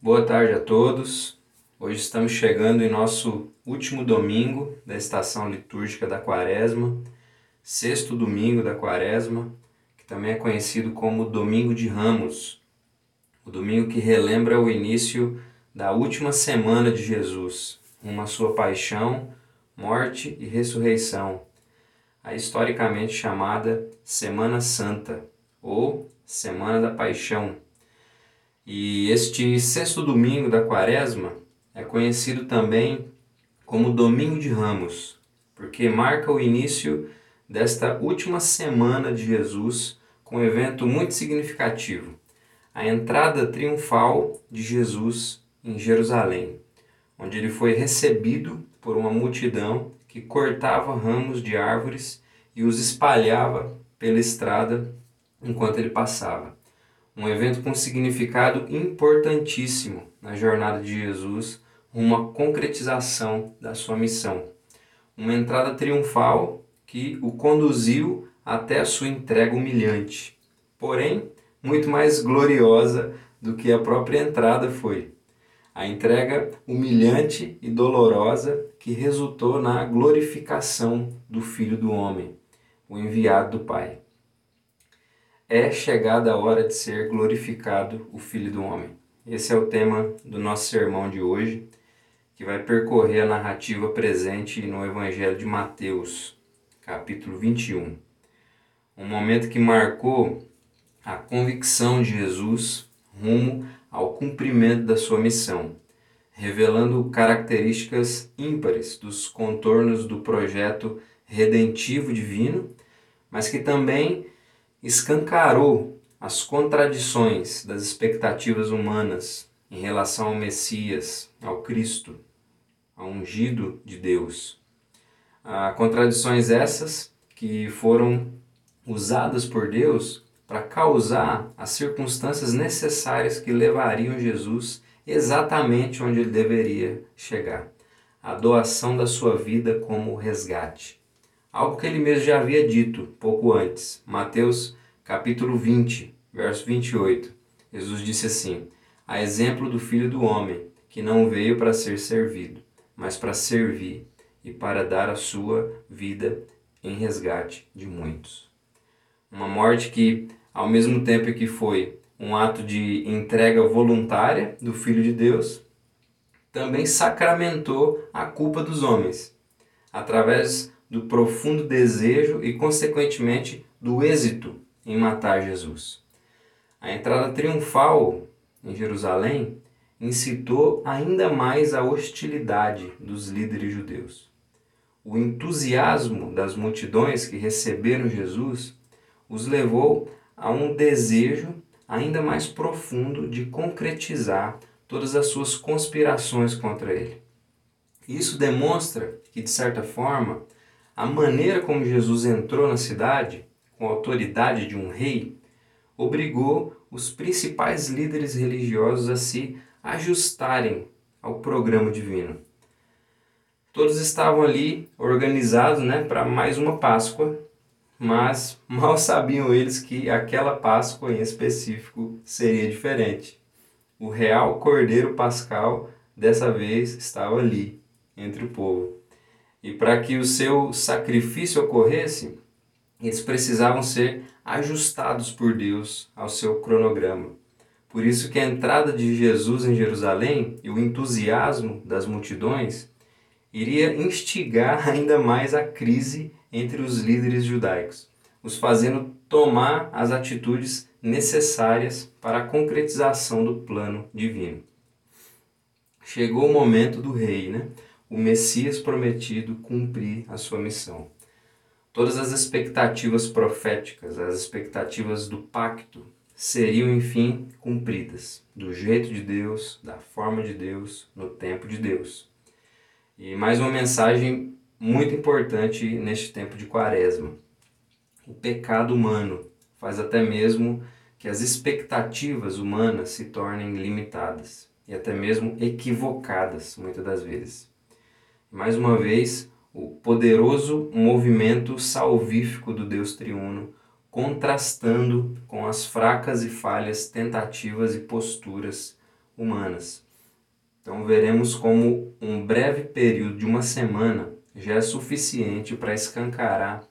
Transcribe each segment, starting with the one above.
Boa tarde a todos. Hoje estamos chegando em nosso último domingo da estação litúrgica da Quaresma, sexto domingo da Quaresma, que também é conhecido como Domingo de Ramos, o domingo que relembra o início da última semana de Jesus, uma sua paixão, morte e ressurreição, a historicamente chamada Semana Santa ou Semana da Paixão. E este sexto domingo da Quaresma é conhecido também como Domingo de Ramos, porque marca o início desta última semana de Jesus com um evento muito significativo, a entrada triunfal de Jesus em Jerusalém, onde ele foi recebido por uma multidão que cortava ramos de árvores e os espalhava pela estrada enquanto ele passava. Um evento com significado importantíssimo na jornada de Jesus, uma concretização da sua missão. Uma entrada triunfal que o conduziu até a sua entrega humilhante, porém muito mais gloriosa do que a própria entrada foi. A entrega humilhante e dolorosa que resultou na glorificação do Filho do Homem, o enviado do Pai é chegada a hora de ser glorificado o Filho do Homem. Esse é o tema do nosso sermão de hoje, que vai percorrer a narrativa presente no Evangelho de Mateus, capítulo 21. Um momento que marcou a convicção de Jesus rumo ao cumprimento da sua missão, revelando características ímpares dos contornos do projeto redentivo divino, mas que também escancarou as contradições das expectativas humanas em relação ao Messias, ao Cristo, ao ungido de Deus. Ah, contradições essas que foram usadas por Deus para causar as circunstâncias necessárias que levariam Jesus exatamente onde ele deveria chegar a doação da sua vida como resgate. Algo que ele mesmo já havia dito pouco antes. Mateus capítulo 20, verso 28. Jesus disse assim: A exemplo do filho do homem, que não veio para ser servido, mas para servir e para dar a sua vida em resgate de muitos. Uma morte que, ao mesmo tempo que foi um ato de entrega voluntária do Filho de Deus, também sacramentou a culpa dos homens, através do profundo desejo e, consequentemente, do êxito em matar Jesus. A entrada triunfal em Jerusalém incitou ainda mais a hostilidade dos líderes judeus. O entusiasmo das multidões que receberam Jesus os levou a um desejo ainda mais profundo de concretizar todas as suas conspirações contra ele. Isso demonstra que, de certa forma, a maneira como Jesus entrou na cidade, com a autoridade de um rei, obrigou os principais líderes religiosos a se ajustarem ao programa divino. Todos estavam ali organizados né, para mais uma Páscoa, mas mal sabiam eles que aquela Páscoa em específico seria diferente. O real Cordeiro Pascal dessa vez estava ali, entre o povo. E para que o seu sacrifício ocorresse, eles precisavam ser ajustados por Deus ao seu cronograma. Por isso que a entrada de Jesus em Jerusalém e o entusiasmo das multidões iria instigar ainda mais a crise entre os líderes judaicos, os fazendo tomar as atitudes necessárias para a concretização do plano divino. Chegou o momento do rei, né? O Messias prometido cumprir a sua missão. Todas as expectativas proféticas, as expectativas do pacto, seriam enfim cumpridas, do jeito de Deus, da forma de Deus, no tempo de Deus. E mais uma mensagem muito importante neste tempo de Quaresma. O pecado humano faz até mesmo que as expectativas humanas se tornem limitadas e até mesmo equivocadas, muitas das vezes mais uma vez, o poderoso movimento salvífico do Deus triuno, contrastando com as fracas e falhas tentativas e posturas humanas. Então veremos como um breve período de uma semana já é suficiente para escancarar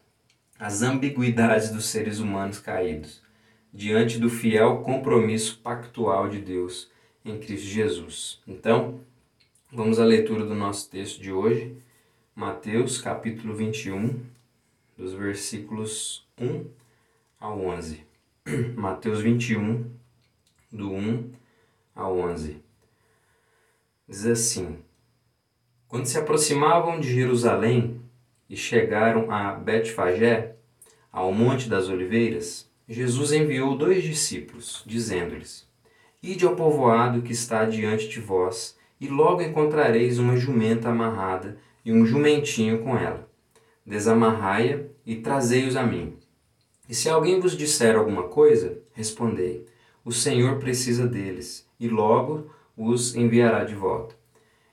as ambiguidades dos seres humanos caídos diante do fiel compromisso pactual de Deus em Cristo Jesus. Então, vamos à leitura do nosso texto de hoje, Mateus capítulo 21, dos versículos 1 ao 11. Mateus 21, do 1 ao 11. Diz assim: Quando se aproximavam de Jerusalém e chegaram a Betfagé, ao Monte das Oliveiras, Jesus enviou dois discípulos, dizendo-lhes: Ide ao povoado que está diante de vós, e logo encontrareis uma jumenta amarrada e um jumentinho com ela. Desamarrai-a e trazei-os a mim. E se alguém vos disser alguma coisa, respondei: O Senhor precisa deles, e logo os enviará de volta.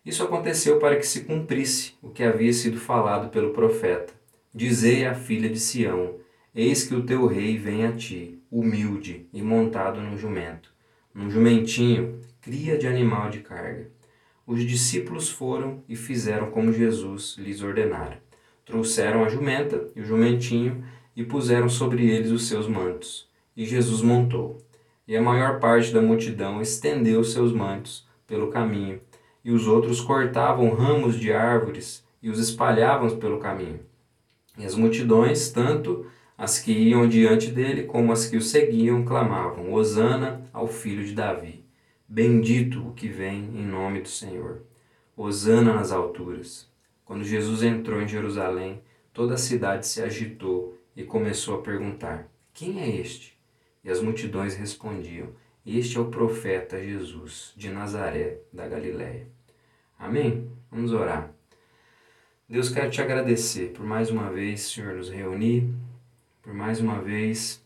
Isso aconteceu para que se cumprisse o que havia sido falado pelo profeta. Dizei à filha de Sião: Eis que o teu rei vem a ti, humilde e montado num jumento, num jumentinho, cria de animal de carga. Os discípulos foram e fizeram como Jesus lhes ordenara. Trouxeram a jumenta e o jumentinho e puseram sobre eles os seus mantos. E Jesus montou. E a maior parte da multidão estendeu seus mantos pelo caminho, e os outros cortavam ramos de árvores e os espalhavam pelo caminho. E as multidões, tanto as que iam diante dele como as que o seguiam, clamavam: Hosana ao filho de Davi. Bendito o que vem em nome do Senhor. Hosana nas alturas. Quando Jesus entrou em Jerusalém, toda a cidade se agitou e começou a perguntar: Quem é este? E as multidões respondiam: Este é o profeta Jesus, de Nazaré, da Galiléia. Amém? Vamos orar. Deus, quero te agradecer por mais uma vez, Senhor, nos reunir, por mais uma vez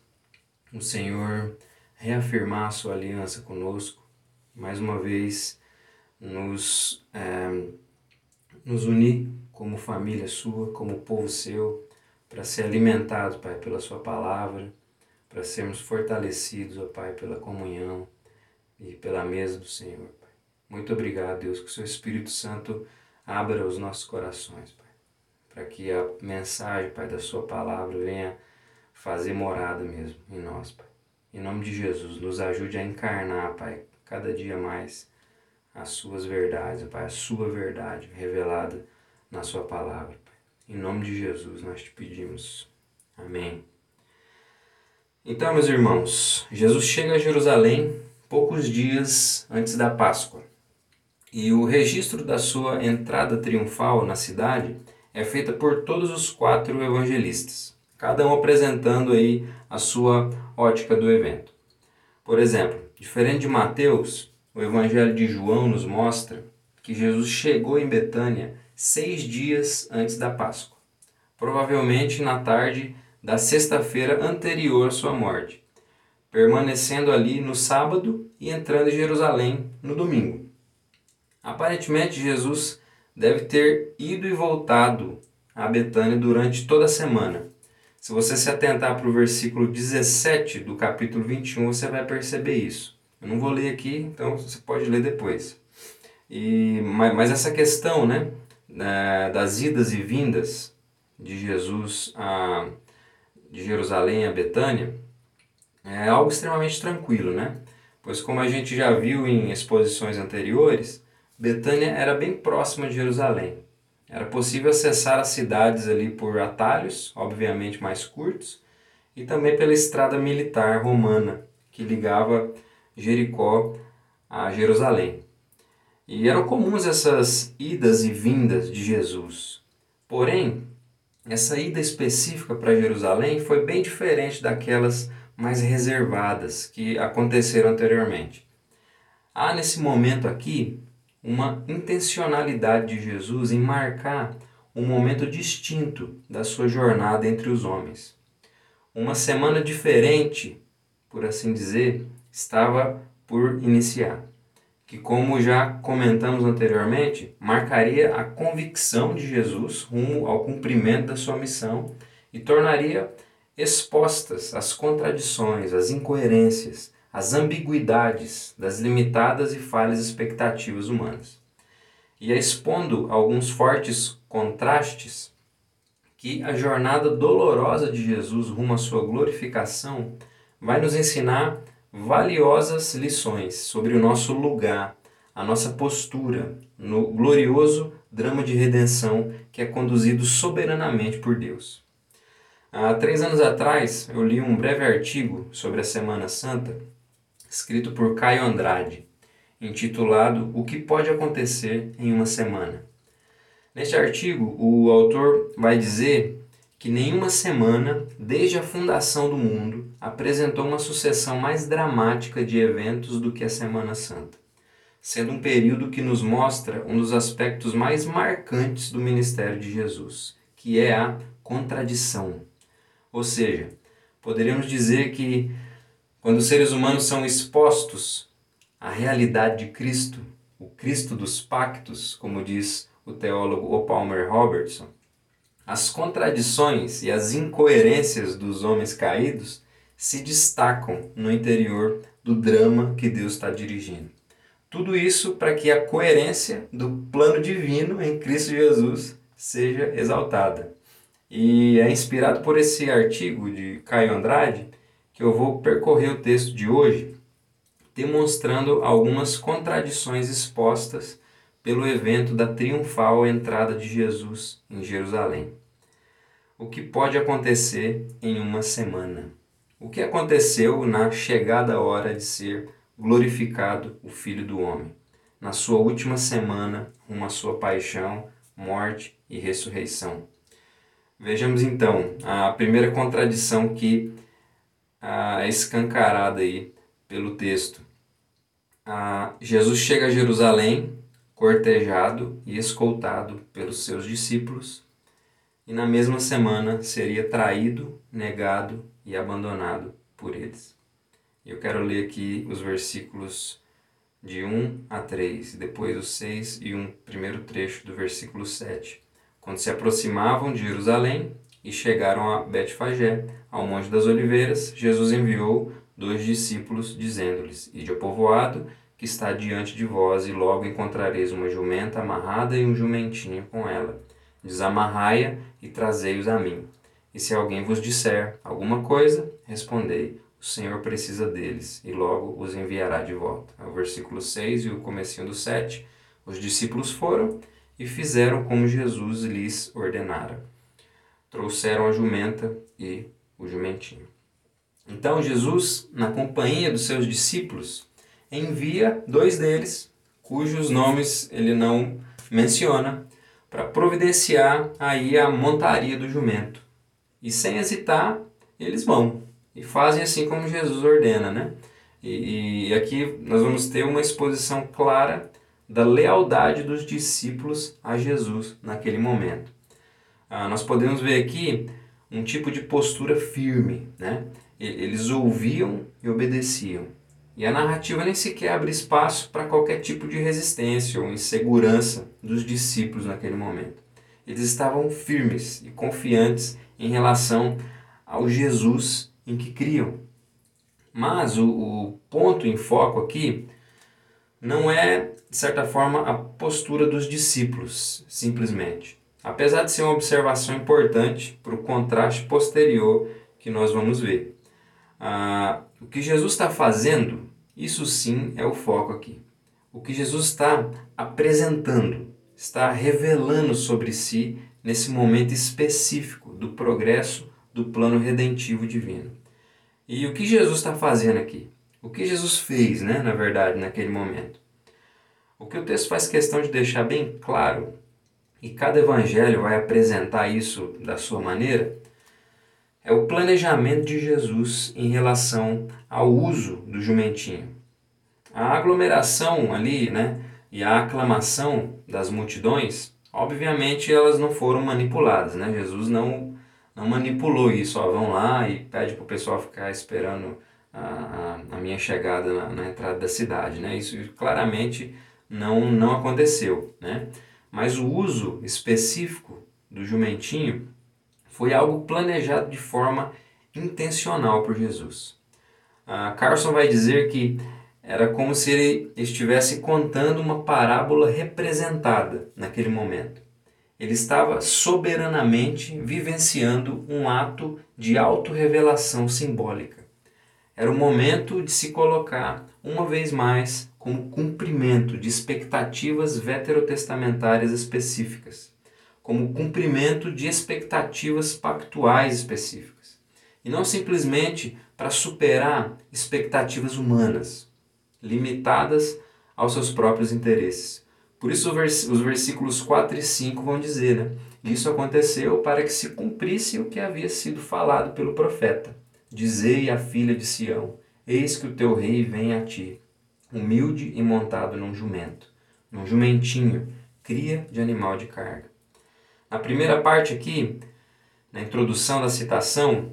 o Senhor reafirmar a sua aliança conosco, mais uma vez nos, é, nos unir como família sua, como povo seu, para ser alimentado, Pai, pela sua palavra para sermos fortalecidos, ó Pai, pela comunhão e pela mesa do Senhor, Pai. Muito obrigado, Deus, que o seu Espírito Santo abra os nossos corações, Pai, para que a mensagem, Pai, da sua palavra venha fazer morada mesmo em nós, Pai. Em nome de Jesus, nos ajude a encarnar, Pai, cada dia mais as suas verdades, Pai, a sua verdade revelada na sua palavra. Em nome de Jesus nós te pedimos. Amém. Então, meus irmãos, Jesus chega a Jerusalém poucos dias antes da Páscoa. E o registro da sua entrada triunfal na cidade é feita por todos os quatro evangelistas, cada um apresentando aí a sua ótica do evento. Por exemplo, diferente de Mateus, o Evangelho de João nos mostra que Jesus chegou em Betânia seis dias antes da Páscoa, provavelmente na tarde da sexta-feira anterior à sua morte, permanecendo ali no sábado e entrando em Jerusalém no domingo. Aparentemente, Jesus deve ter ido e voltado a Betânia durante toda a semana. Se você se atentar para o versículo 17 do capítulo 21, você vai perceber isso. Eu não vou ler aqui, então você pode ler depois. E, mas essa questão né, das idas e vindas de Jesus a, de Jerusalém a Betânia é algo extremamente tranquilo, né? Pois como a gente já viu em exposições anteriores, Betânia era bem próxima de Jerusalém. Era possível acessar as cidades ali por atalhos, obviamente mais curtos, e também pela estrada militar romana que ligava Jericó a Jerusalém. E eram comuns essas idas e vindas de Jesus. Porém, essa ida específica para Jerusalém foi bem diferente daquelas mais reservadas que aconteceram anteriormente. Há nesse momento aqui uma intencionalidade de Jesus em marcar um momento distinto da sua jornada entre os homens. Uma semana diferente, por assim dizer, estava por iniciar que, como já comentamos anteriormente, marcaria a convicção de Jesus rumo ao cumprimento da sua missão e tornaria expostas as contradições, as incoerências, as ambiguidades das limitadas e falhas expectativas humanas. E é expondo alguns fortes contrastes que a jornada dolorosa de Jesus rumo à sua glorificação vai nos ensinar valiosas lições sobre o nosso lugar, a nossa postura no glorioso drama de redenção que é conduzido soberanamente por Deus. Há três anos atrás, eu li um breve artigo sobre a Semana Santa, escrito por Caio Andrade, intitulado O que pode acontecer em uma semana. Neste artigo, o autor vai dizer que nenhuma semana, desde a fundação do mundo, apresentou uma sucessão mais dramática de eventos do que a Semana Santa, sendo um período que nos mostra um dos aspectos mais marcantes do ministério de Jesus, que é a contradição. Ou seja, poderíamos dizer que quando os seres humanos são expostos à realidade de Cristo, o Cristo dos pactos, como diz o teólogo O. Palmer Robertson, as contradições e as incoerências dos homens caídos se destacam no interior do drama que Deus está dirigindo. Tudo isso para que a coerência do plano divino em Cristo Jesus seja exaltada. E é inspirado por esse artigo de Caio Andrade que eu vou percorrer o texto de hoje, demonstrando algumas contradições expostas pelo evento da triunfal entrada de Jesus em Jerusalém. O que pode acontecer em uma semana? O que aconteceu na chegada hora de ser glorificado o Filho do Homem, na sua última semana, uma sua paixão, morte e ressurreição? Vejamos então a primeira contradição que ah, escancarada aí pelo texto. Ah, Jesus chega a Jerusalém cortejado e escoltado pelos seus discípulos, e na mesma semana seria traído, negado e abandonado por eles. Eu quero ler aqui os versículos de 1 a 3, depois os 6 e um primeiro trecho do versículo 7. Quando se aproximavam de Jerusalém e chegaram a Betfagé, ao Monte das Oliveiras, Jesus enviou dois discípulos, dizendo-lhes: Ide ao povoado que está diante de vós, e logo encontrareis uma jumenta amarrada e um jumentinho com ela. Desamarrai-a e trazei-os a mim. E se alguém vos disser alguma coisa, respondei: O Senhor precisa deles, e logo os enviará de volta. É o versículo 6 e o comecinho do 7. Os discípulos foram e fizeram como Jesus lhes ordenara. Trouxeram a jumenta e o jumentinho. Então Jesus, na companhia dos seus discípulos, envia dois deles, cujos nomes ele não menciona, para providenciar aí a montaria do jumento. E sem hesitar, eles vão e fazem assim como Jesus ordena, né? E, e aqui nós vamos ter uma exposição clara da lealdade dos discípulos a Jesus naquele momento. Ah, nós podemos ver aqui um tipo de postura firme, né? Eles ouviam e obedeciam. E a narrativa nem sequer abre espaço para qualquer tipo de resistência ou insegurança dos discípulos naquele momento. Eles estavam firmes e confiantes em relação ao Jesus em que criam. Mas o, o ponto em foco aqui não é, de certa forma, a postura dos discípulos, simplesmente. Apesar de ser uma observação importante para o contraste posterior que nós vamos ver. Ah, o que Jesus está fazendo isso sim é o foco aqui. O que Jesus está apresentando, está revelando sobre si nesse momento específico do progresso do plano redentivo divino. E o que Jesus está fazendo aqui? O que Jesus fez, né, na verdade, naquele momento? O que o texto faz questão de deixar bem claro, e cada evangelho vai apresentar isso da sua maneira, é o planejamento de Jesus em relação ao uso do jumentinho. A aglomeração ali, né, e a aclamação das multidões, obviamente elas não foram manipuladas, né? Jesus não não manipulou isso, ó, vão lá e pede para o pessoal ficar esperando a, a, a minha chegada na, na, entrada da cidade, né? Isso claramente não, não aconteceu, né? Mas o uso específico do jumentinho foi algo planejado de forma intencional por Jesus. A Carson vai dizer que era como se ele estivesse contando uma parábola representada naquele momento. Ele estava soberanamente vivenciando um ato de autorrevelação simbólica. Era o momento de se colocar, uma vez mais, como cumprimento de expectativas veterotestamentárias específicas, como cumprimento de expectativas pactuais específicas, e não simplesmente para superar expectativas humanas, limitadas aos seus próprios interesses. Por isso os versículos 4 e 5 vão dizer, né? Isso aconteceu para que se cumprisse o que havia sido falado pelo profeta. Dizei à filha de Sião: Eis que o teu rei vem a ti, humilde e montado num jumento, num jumentinho, cria de animal de carga. Na primeira parte aqui, na introdução da citação,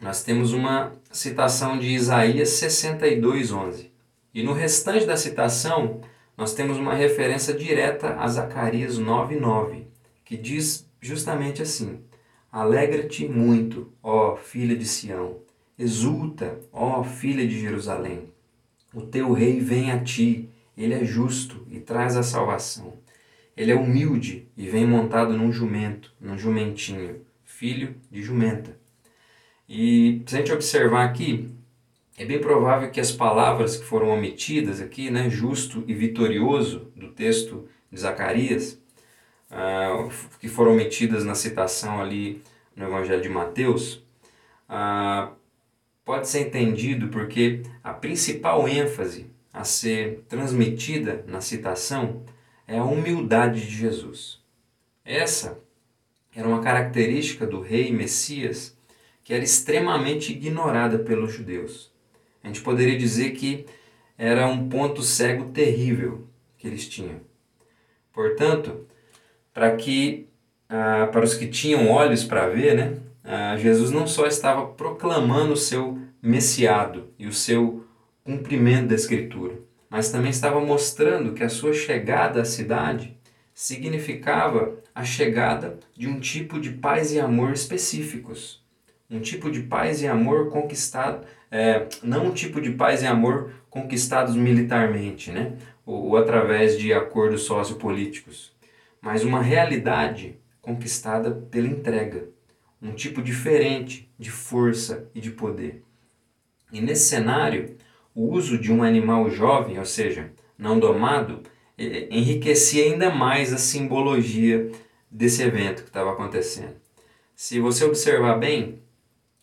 nós temos uma citação de Isaías 62:11. E no restante da citação, nós temos uma referência direta a Zacarias 9:9, que diz justamente assim: Alegra-te muito, ó filha de Sião, exulta, ó filha de Jerusalém. O teu rei vem a ti, ele é justo e traz a salvação. Ele é humilde e vem montado num jumento, num jumentinho, filho de jumenta. E se a gente observar aqui, é bem provável que as palavras que foram omitidas aqui, né, justo e vitorioso, do texto de Zacarias, uh, que foram omitidas na citação ali no Evangelho de Mateus, uh, pode ser entendido porque a principal ênfase a ser transmitida na citação é a humildade de Jesus. Essa era uma característica do rei Messias que era extremamente ignorada pelos judeus. A gente poderia dizer que era um ponto cego terrível que eles tinham. Portanto, para que ah, para os que tinham olhos para ver, né, ah, Jesus não só estava proclamando o seu messiado e o seu cumprimento da Escritura, mas também estava mostrando que a sua chegada à cidade significava a chegada de um tipo de paz e amor específicos. Um tipo de paz e amor conquistado, é, não um tipo de paz e amor conquistados militarmente, né? ou, ou através de acordos sociopolíticos, mas uma realidade conquistada pela entrega, um tipo diferente de força e de poder. E nesse cenário, o uso de um animal jovem, ou seja, não domado, enriquecia ainda mais a simbologia desse evento que estava acontecendo. Se você observar bem,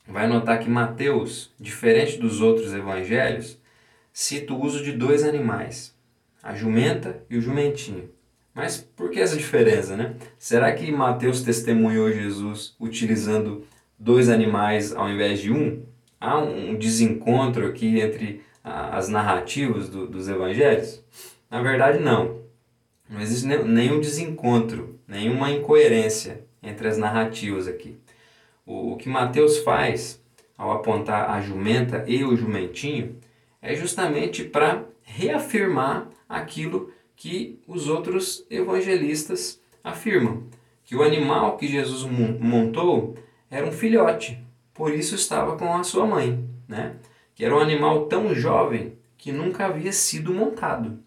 vai notar que Mateus, diferente dos outros evangelhos, cita o uso de dois animais, a jumenta e o jumentinho. Mas por que essa diferença, né? Será que Mateus testemunhou Jesus utilizando dois animais ao invés de um? há um desencontro aqui entre as narrativas do, dos evangelhos? Na verdade, não. Não existe nenhum desencontro, nenhuma incoerência entre as narrativas aqui. O, o que Mateus faz ao apontar a jumenta e o jumentinho é justamente para reafirmar aquilo que os outros evangelistas afirmam: que o animal que Jesus montou era um filhote, por isso estava com a sua mãe, né? que era um animal tão jovem que nunca havia sido montado.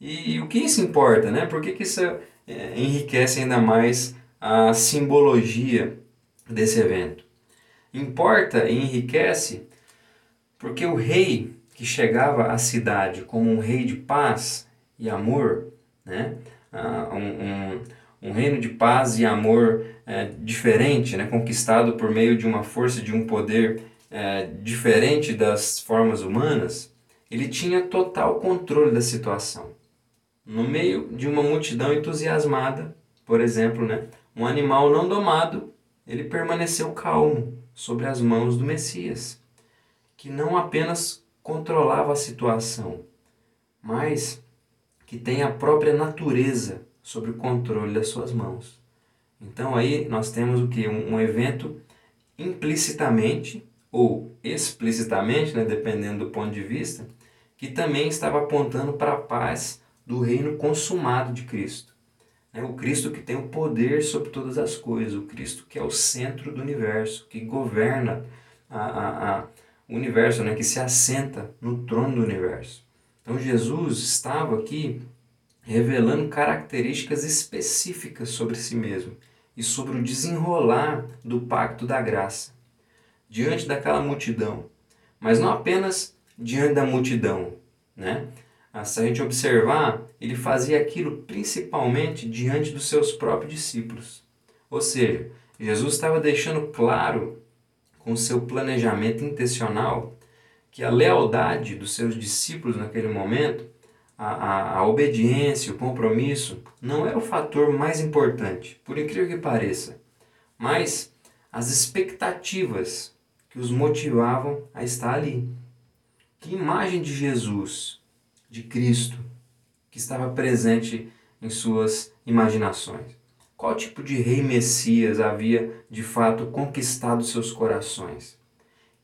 E, e o que isso importa? Né? Por que, que isso é, enriquece ainda mais a simbologia desse evento? Importa e enriquece porque o rei que chegava à cidade como um rei de paz e amor, né? Ah, um, um, um reino de paz e amor é, diferente, né, conquistado por meio de uma força, de um poder é, diferente das formas humanas, ele tinha total controle da situação. No meio de uma multidão entusiasmada, por exemplo, né, um animal não domado, ele permaneceu calmo sobre as mãos do Messias, que não apenas controlava a situação, mas que tem a própria natureza sobre o controle das suas mãos. Então aí nós temos o que? Um, um evento implicitamente ou explicitamente, né, dependendo do ponto de vista, que também estava apontando para a paz do reino consumado de Cristo. É o Cristo que tem o poder sobre todas as coisas, o Cristo que é o centro do universo, que governa a, a, a, universo, né, que se assenta no trono do universo. Então Jesus estava aqui revelando características específicas sobre si mesmo e sobre o desenrolar do pacto da graça diante daquela multidão, mas não apenas diante da multidão, né? Ah, se a gente observar, ele fazia aquilo principalmente diante dos seus próprios discípulos. Ou seja, Jesus estava deixando claro com seu planejamento intencional que a lealdade dos seus discípulos naquele momento, a, a, a obediência, o compromisso, não era o fator mais importante, por incrível que pareça, mas as expectativas que os motivavam a estar ali. Que imagem de Jesus, de Cristo, que estava presente em suas imaginações? Qual tipo de rei Messias havia de fato conquistado seus corações?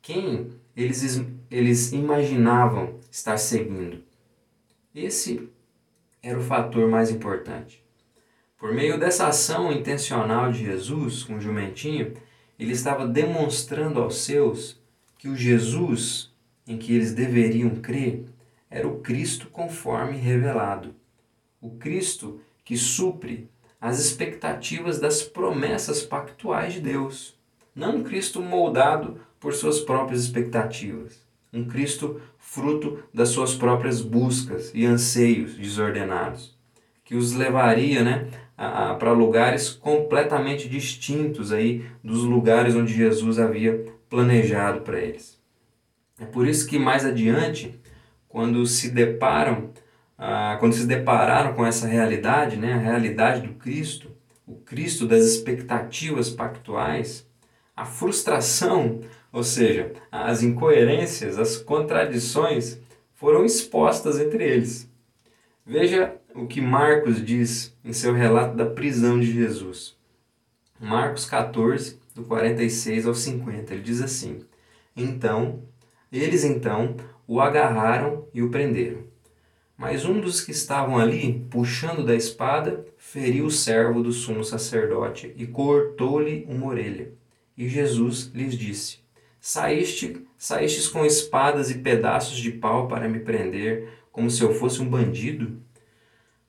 Quem eles, eles imaginavam estar seguindo? Esse era o fator mais importante. Por meio dessa ação intencional de Jesus com o jumentinho, ele estava demonstrando aos seus que o Jesus em que eles deveriam crer era o Cristo conforme revelado. O Cristo que supre as expectativas das promessas pactuais de Deus. Não um Cristo moldado por suas próprias expectativas. Um Cristo fruto das suas próprias buscas e anseios desordenados, que os levaria né, para lugares completamente distintos aí dos lugares onde Jesus havia planejado para eles. É por isso que mais adiante, quando se deparam, ah, quando se depararam com essa realidade, né, a realidade do Cristo, o Cristo das expectativas pactuais, a frustração, ou seja, as incoerências, as contradições foram expostas entre eles. Veja o que Marcos diz em seu relato da prisão de Jesus. Marcos 14, do 46 ao 50, ele diz assim: Então, eles então o agarraram e o prenderam. Mas um dos que estavam ali, puxando da espada, feriu o servo do sumo sacerdote e cortou-lhe uma orelha. E Jesus lhes disse: Saíste, saístes com espadas e pedaços de pau para me prender, como se eu fosse um bandido?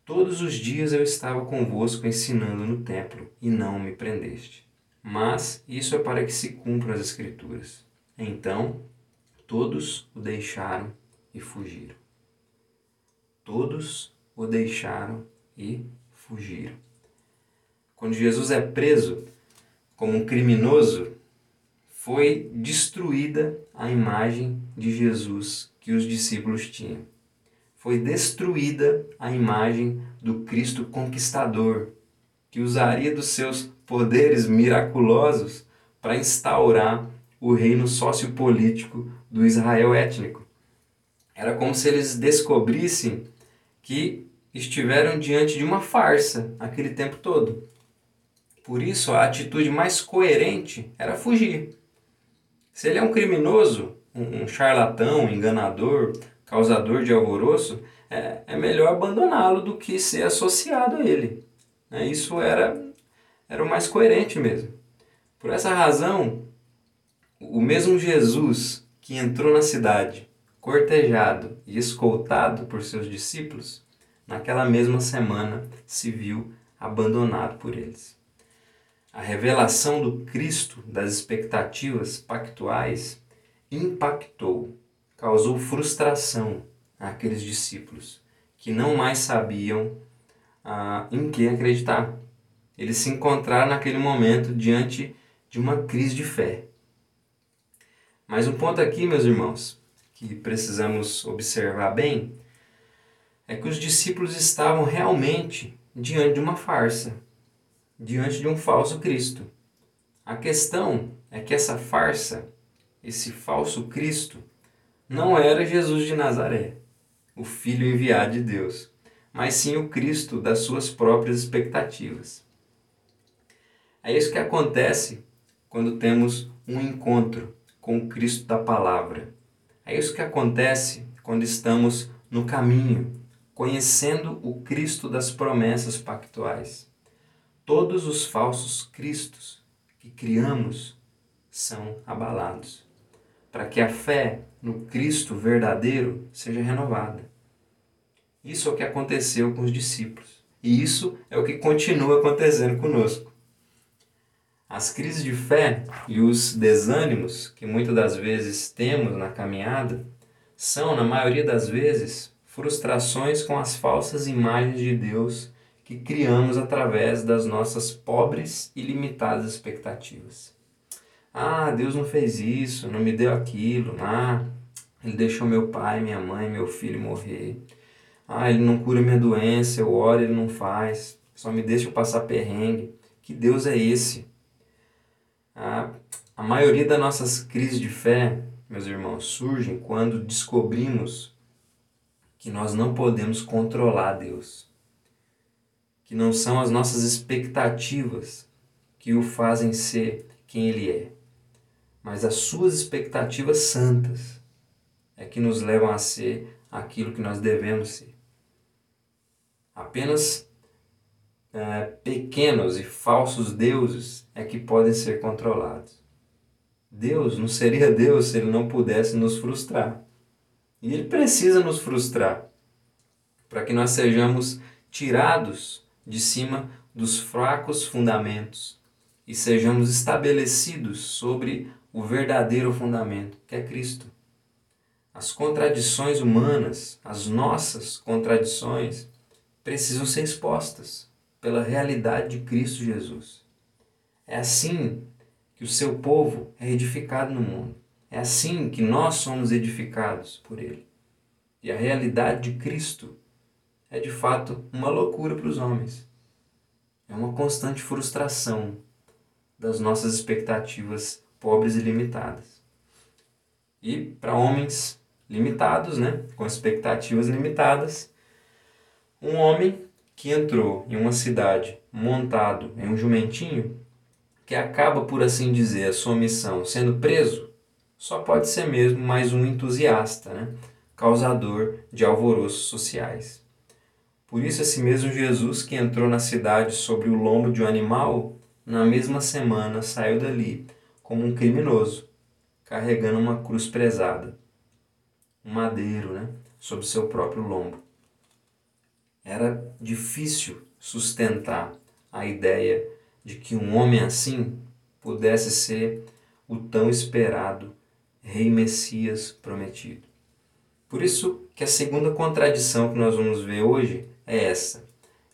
Todos os dias eu estava convosco ensinando no templo, e não me prendeste. Mas isso é para que se cumpram as Escrituras. Então todos o deixaram e fugiram. Todos o deixaram e fugiram. Quando Jesus é preso como um criminoso, foi destruída a imagem de Jesus que os discípulos tinham. Foi destruída a imagem do Cristo conquistador, que usaria dos seus poderes miraculosos para instaurar o reino sociopolítico do Israel étnico. Era como se eles descobrissem que estiveram diante de uma farsa aquele tempo todo. Por isso, a atitude mais coerente era fugir. Se ele é um criminoso, um, charlatão, um enganador, causador de alvoroço, é, é melhor abandoná-lo do que ser associado a ele. É, isso era, era o mais coerente mesmo. Por essa razão, o mesmo Jesus que entrou na cidade, cortejado e escoltado por seus discípulos, naquela mesma semana se viu abandonado por eles. A revelação do Cristo das expectativas pactuais impactou, causou frustração àqueles discípulos que não mais sabiam ah, em que acreditar. Eles se encontraram naquele momento diante de uma crise de fé. Mas um ponto aqui, meus irmãos, que precisamos observar bem, é que os discípulos estavam realmente diante de uma farsa diante de um falso Cristo. A questão é que essa farsa, esse falso Cristo, não era Jesus de Nazaré, o Filho enviado de Deus, mas sim o Cristo das suas próprias expectativas. É isso que acontece quando temos um encontro com o Cristo da palavra. É isso que acontece quando estamos no caminho, conhecendo o Cristo das promessas pactuais. Todos os falsos cristos que criamos são abalados. para que a fé no Cristo verdadeiro seja renovada. Isso é o que aconteceu com os discípulos. E isso é o que continua acontecendo conosco. As crises de fé e os desânimos que muitas das vezes temos na caminhada são, na maioria das vezes, frustrações com as falsas imagens de Deus que criamos através das nossas pobres e limitadas expectativas. Ah, Deus não fez isso, não me deu aquilo. Ah, Ele deixou meu pai, minha mãe, meu filho morrer. Ah, Ele não cura minha doença, eu oro, Ele não faz. Só me deixa passar perrengue. Que Deus é esse? A, a maioria das nossas crises de fé, meus irmãos, surgem quando descobrimos que nós não podemos controlar Deus. Que não são as nossas expectativas que o fazem ser quem Ele é, mas as suas expectativas santas é que nos levam a ser aquilo que nós devemos ser. Apenas é, pequenos e falsos deuses é que podem ser controlados. Deus não seria Deus se ele não pudesse nos frustrar. E ele precisa nos frustrar para que nós sejamos tirados de cima dos fracos fundamentos e sejamos estabelecidos sobre o verdadeiro fundamento, que é Cristo. As contradições humanas, as nossas contradições, precisam ser expostas pela realidade de Cristo Jesus. É assim que o seu povo é edificado no mundo. É assim que nós somos edificados por Ele. E a realidade de Cristo é de fato uma loucura para os homens. É uma constante frustração das nossas expectativas pobres e limitadas. E para homens limitados, né, com expectativas limitadas, um homem que entrou em uma cidade montado em um jumentinho, que acaba, por assim dizer, a sua missão sendo preso, só pode ser mesmo mais um entusiasta, né? causador de alvoroços sociais. Por isso, esse mesmo Jesus que entrou na cidade sobre o lombo de um animal, na mesma semana saiu dali como um criminoso, carregando uma cruz prezada, um madeiro, né, sobre seu próprio lombo. Era difícil sustentar a ideia de que um homem assim pudesse ser o tão esperado Rei Messias prometido. Por isso que a segunda contradição que nós vamos ver hoje é essa.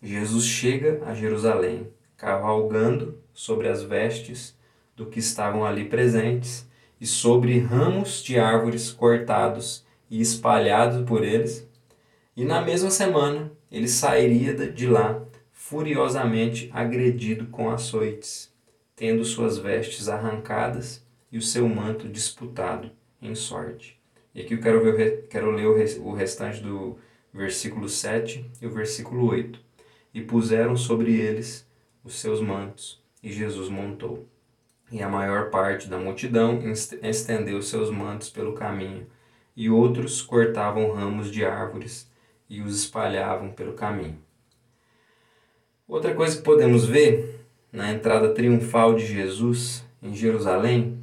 Jesus chega a Jerusalém, cavalgando sobre as vestes do que estavam ali presentes e sobre ramos de árvores cortados e espalhados por eles. E na mesma semana ele sairia de lá furiosamente agredido com açoites, tendo suas vestes arrancadas e o seu manto disputado em sorte. E aqui eu quero, ver, quero ler o restante do versículo 7 e o versículo 8. E puseram sobre eles os seus mantos, e Jesus montou. E a maior parte da multidão estendeu seus mantos pelo caminho, e outros cortavam ramos de árvores e os espalhavam pelo caminho. Outra coisa que podemos ver na entrada triunfal de Jesus em Jerusalém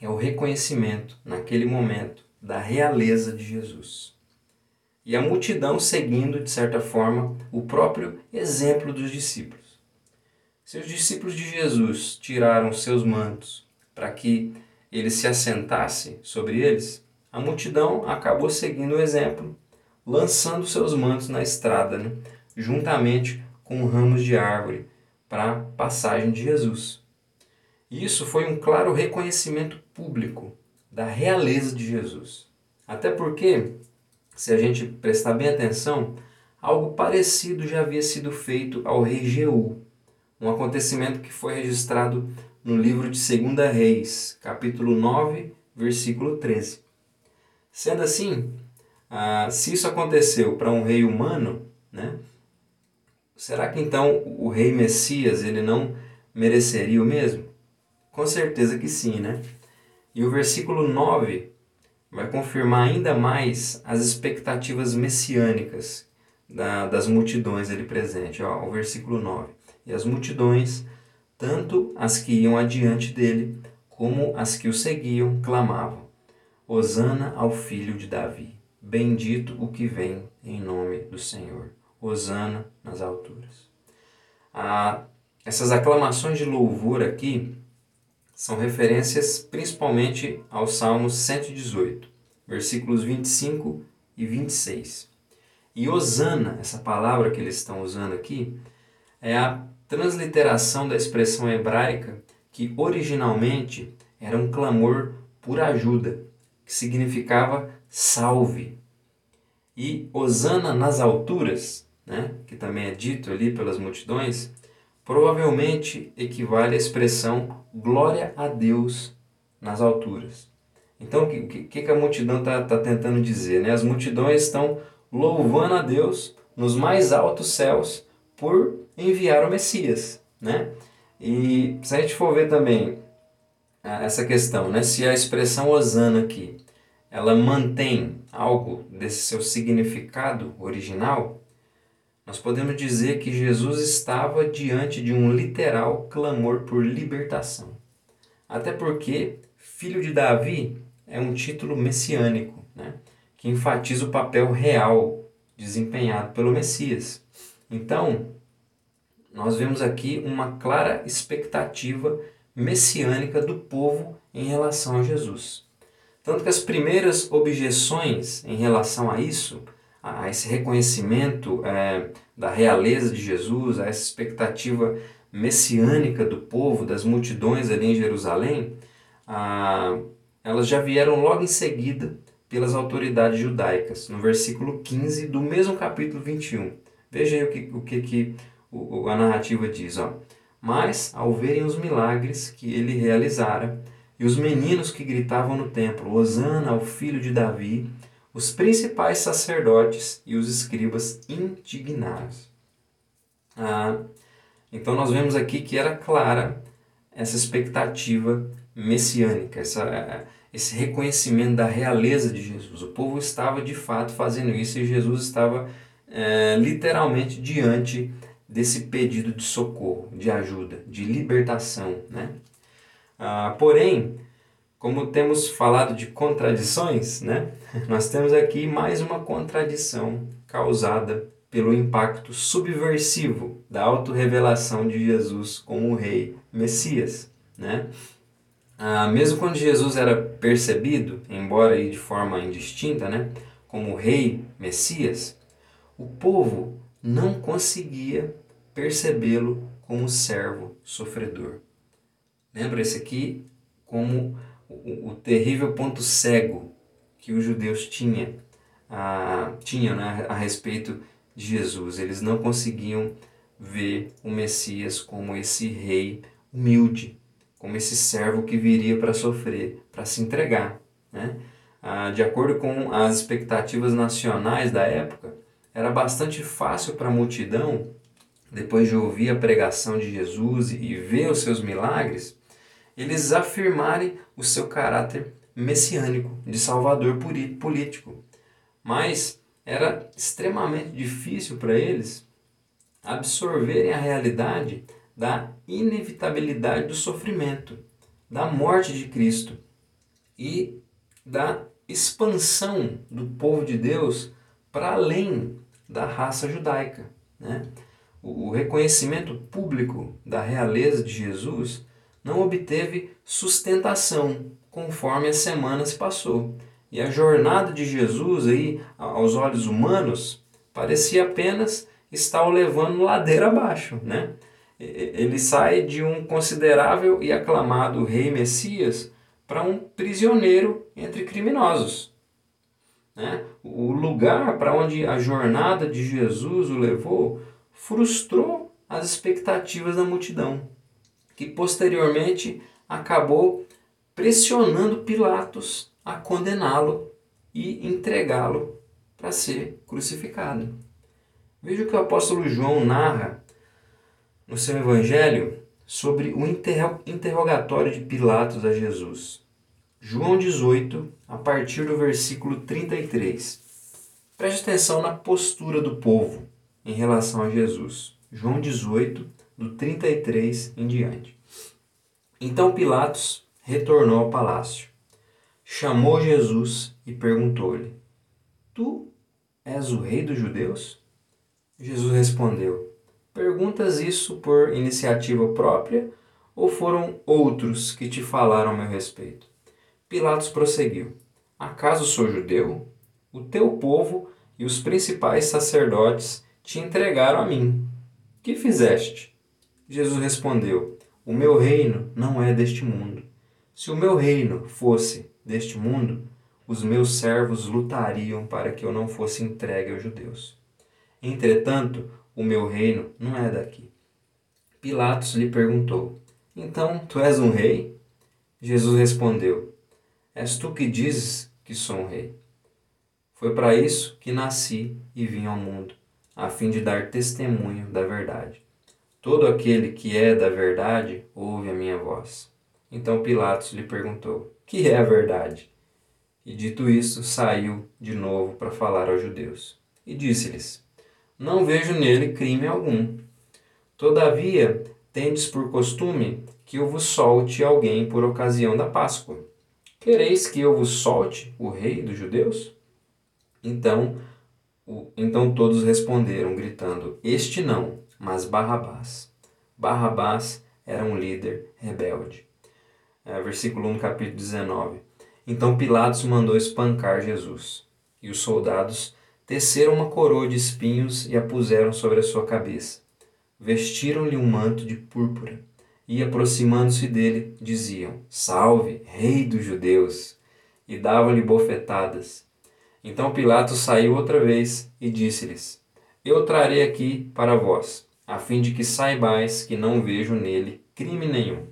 é o reconhecimento, naquele momento, da realeza de Jesus. E a multidão seguindo, de certa forma, o próprio exemplo dos discípulos. Se os discípulos de Jesus tiraram seus mantos para que ele se assentasse sobre eles, a multidão acabou seguindo o exemplo lançando seus mantos na estrada, né? juntamente com ramos de árvore, para a passagem de Jesus. Isso foi um claro reconhecimento público da realeza de Jesus. Até porque, se a gente prestar bem atenção, algo parecido já havia sido feito ao rei Jeú, um acontecimento que foi registrado no livro de 2 Reis, capítulo 9, versículo 13. Sendo assim, ah, se isso aconteceu para um rei humano, né, será que então o rei Messias ele não mereceria o mesmo? Com certeza que sim, né? E o versículo 9 vai confirmar ainda mais as expectativas messiânicas da, das multidões ali presente. Ó, o versículo 9. E as multidões, tanto as que iam adiante dele, como as que o seguiam, clamavam: Hosana ao filho de Davi. Bendito o que vem em nome do Senhor. Hosana nas alturas. Ah, essas aclamações de louvor aqui são referências principalmente ao Salmo 118, versículos 25 e 26. E Hosana, essa palavra que eles estão usando aqui, é a transliteração da expressão hebraica que originalmente era um clamor por ajuda, que significava salve. E Hosana nas alturas, né, que também é dito ali pelas multidões, provavelmente equivale à expressão glória a Deus nas alturas. Então, o que, que, que a multidão está tá tentando dizer? Né? As multidões estão louvando a Deus nos mais altos céus por enviar o Messias. Né? E se a gente for ver também essa questão, né? se a expressão Osana aqui ela mantém algo desse seu significado original, nós podemos dizer que Jesus estava diante de um literal clamor por libertação. Até porque filho de Davi é um título messiânico, né? que enfatiza o papel real desempenhado pelo Messias. Então, nós vemos aqui uma clara expectativa messiânica do povo em relação a Jesus. Tanto que as primeiras objeções em relação a isso, a esse reconhecimento é, da realeza de Jesus, a essa expectativa messiânica do povo, das multidões ali em Jerusalém, ah, elas já vieram logo em seguida pelas autoridades judaicas, no versículo 15 do mesmo capítulo 21. Veja aí o que, o que, que a narrativa diz. Ó. Mas, ao verem os milagres que ele realizara, e os meninos que gritavam no templo, Osana ao filho de Davi, os principais sacerdotes e os escribas indignados. Ah, então nós vemos aqui que era clara essa expectativa messiânica, essa, esse reconhecimento da realeza de Jesus. O povo estava de fato fazendo isso e Jesus estava é, literalmente diante desse pedido de socorro, de ajuda, de libertação. Né? Ah, porém, como temos falado de contradições, né? nós temos aqui mais uma contradição causada pelo impacto subversivo da autorrevelação de Jesus como rei Messias. Né? Ah, mesmo quando Jesus era percebido, embora de forma indistinta, né, como rei Messias, o povo não conseguia percebê-lo como servo sofredor. Lembra esse aqui como o, o terrível ponto cego que os judeus tinham, ah, tinham né, a respeito de Jesus. Eles não conseguiam ver o Messias como esse rei humilde, como esse servo que viria para sofrer, para se entregar. Né? Ah, de acordo com as expectativas nacionais da época, era bastante fácil para a multidão, depois de ouvir a pregação de Jesus e ver os seus milagres, eles afirmarem o seu caráter messiânico, de salvador político. Mas era extremamente difícil para eles absorverem a realidade da inevitabilidade do sofrimento, da morte de Cristo e da expansão do povo de Deus para além da raça judaica. Né? O reconhecimento público da realeza de Jesus não obteve sustentação conforme a semana se passou. E a jornada de Jesus aí, aos olhos humanos, parecia apenas estar o levando ladeira abaixo, né? Ele sai de um considerável e aclamado rei Messias para um prisioneiro entre criminosos. Né? O lugar para onde a jornada de Jesus o levou frustrou as expectativas da multidão, que posteriormente acabou pressionando Pilatos a condená-lo e entregá-lo para ser crucificado. Veja o que o apóstolo João narra no seu evangelho sobre o interrogatório de Pilatos a Jesus. João 18, a partir do versículo 33. Preste atenção na postura do povo em relação a Jesus. João 18, do 33 em diante. Então Pilatos retornou ao palácio. chamou Jesus e perguntou-lhe: Tu és o rei dos judeus? Jesus respondeu: Perguntas isso por iniciativa própria ou foram outros que te falaram a meu respeito? Pilatos prosseguiu: Acaso sou judeu? O teu povo e os principais sacerdotes te entregaram a mim. Que fizeste? Jesus respondeu: O meu reino não é deste mundo. Se o meu reino fosse deste mundo, os meus servos lutariam para que eu não fosse entregue aos judeus. Entretanto, o meu reino não é daqui. Pilatos lhe perguntou: Então tu és um rei? Jesus respondeu: És tu que dizes que sou um rei. Foi para isso que nasci e vim ao mundo, a fim de dar testemunho da verdade. Todo aquele que é da verdade ouve a minha voz. Então Pilatos lhe perguntou: Que é a verdade? E dito isso, saiu de novo para falar aos judeus. E disse-lhes: não vejo nele crime algum. Todavia, tendes por costume que eu vos solte alguém por ocasião da Páscoa. Quereis que eu vos solte o rei dos judeus? Então, então todos responderam, gritando: Este não, mas Barrabás. Barrabás era um líder rebelde. É, versículo 1, capítulo 19. Então Pilatos mandou espancar Jesus, e os soldados teceram uma coroa de espinhos e a puseram sobre a sua cabeça. Vestiram-lhe um manto de púrpura e, aproximando-se dele, diziam: Salve, Rei dos Judeus! E davam-lhe bofetadas. Então Pilatos saiu outra vez e disse-lhes: Eu trarei aqui para vós, a fim de que saibais que não vejo nele crime nenhum.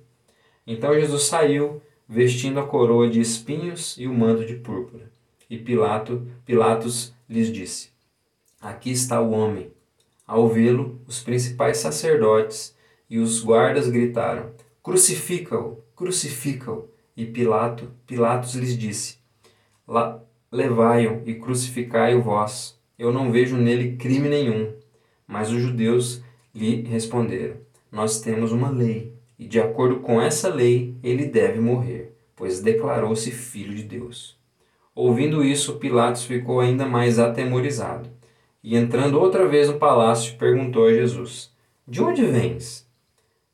Então Jesus saiu, vestindo a coroa de espinhos e o manto de púrpura. E Pilato, Pilatos lhes disse: Aqui está o homem. Ao vê-lo, os principais sacerdotes e os guardas gritaram: Crucifica-o, crucifica-o. E Pilato, Pilatos lhes disse: Levai-o e crucificai-o vós. Eu não vejo nele crime nenhum. Mas os judeus lhe responderam: Nós temos uma lei, e de acordo com essa lei ele deve morrer, pois declarou-se filho de Deus. Ouvindo isso, Pilatos ficou ainda mais atemorizado. E entrando outra vez no palácio, perguntou a Jesus: De onde vens?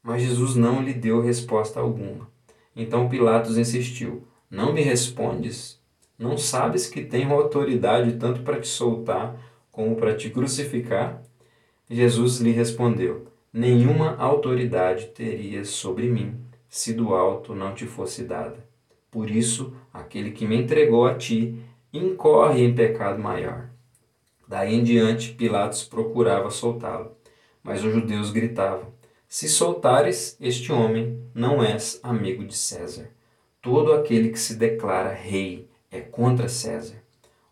Mas Jesus não lhe deu resposta alguma. Então Pilatos insistiu: Não me respondes? Não sabes que tenho autoridade tanto para te soltar como para te crucificar? Jesus lhe respondeu: Nenhuma autoridade terias sobre mim se do alto não te fosse dada. Por isso, aquele que me entregou a ti incorre em pecado maior. Daí em diante, Pilatos procurava soltá-lo, mas os judeus gritavam: Se soltares este homem, não és amigo de César. Todo aquele que se declara rei é contra César.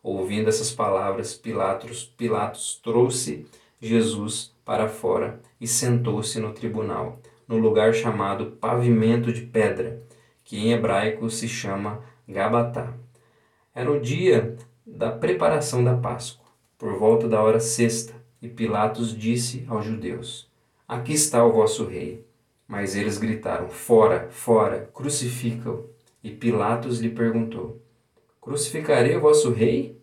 Ouvindo essas palavras, Pilatos, Pilatos trouxe Jesus para fora e sentou-se no tribunal, no lugar chamado Pavimento de Pedra que em hebraico se chama Gabatá. Era o dia da preparação da Páscoa, por volta da hora sexta, e Pilatos disse aos judeus: Aqui está o vosso rei. Mas eles gritaram: Fora, fora, crucifica-o. E Pilatos lhe perguntou: Crucificarei o vosso rei?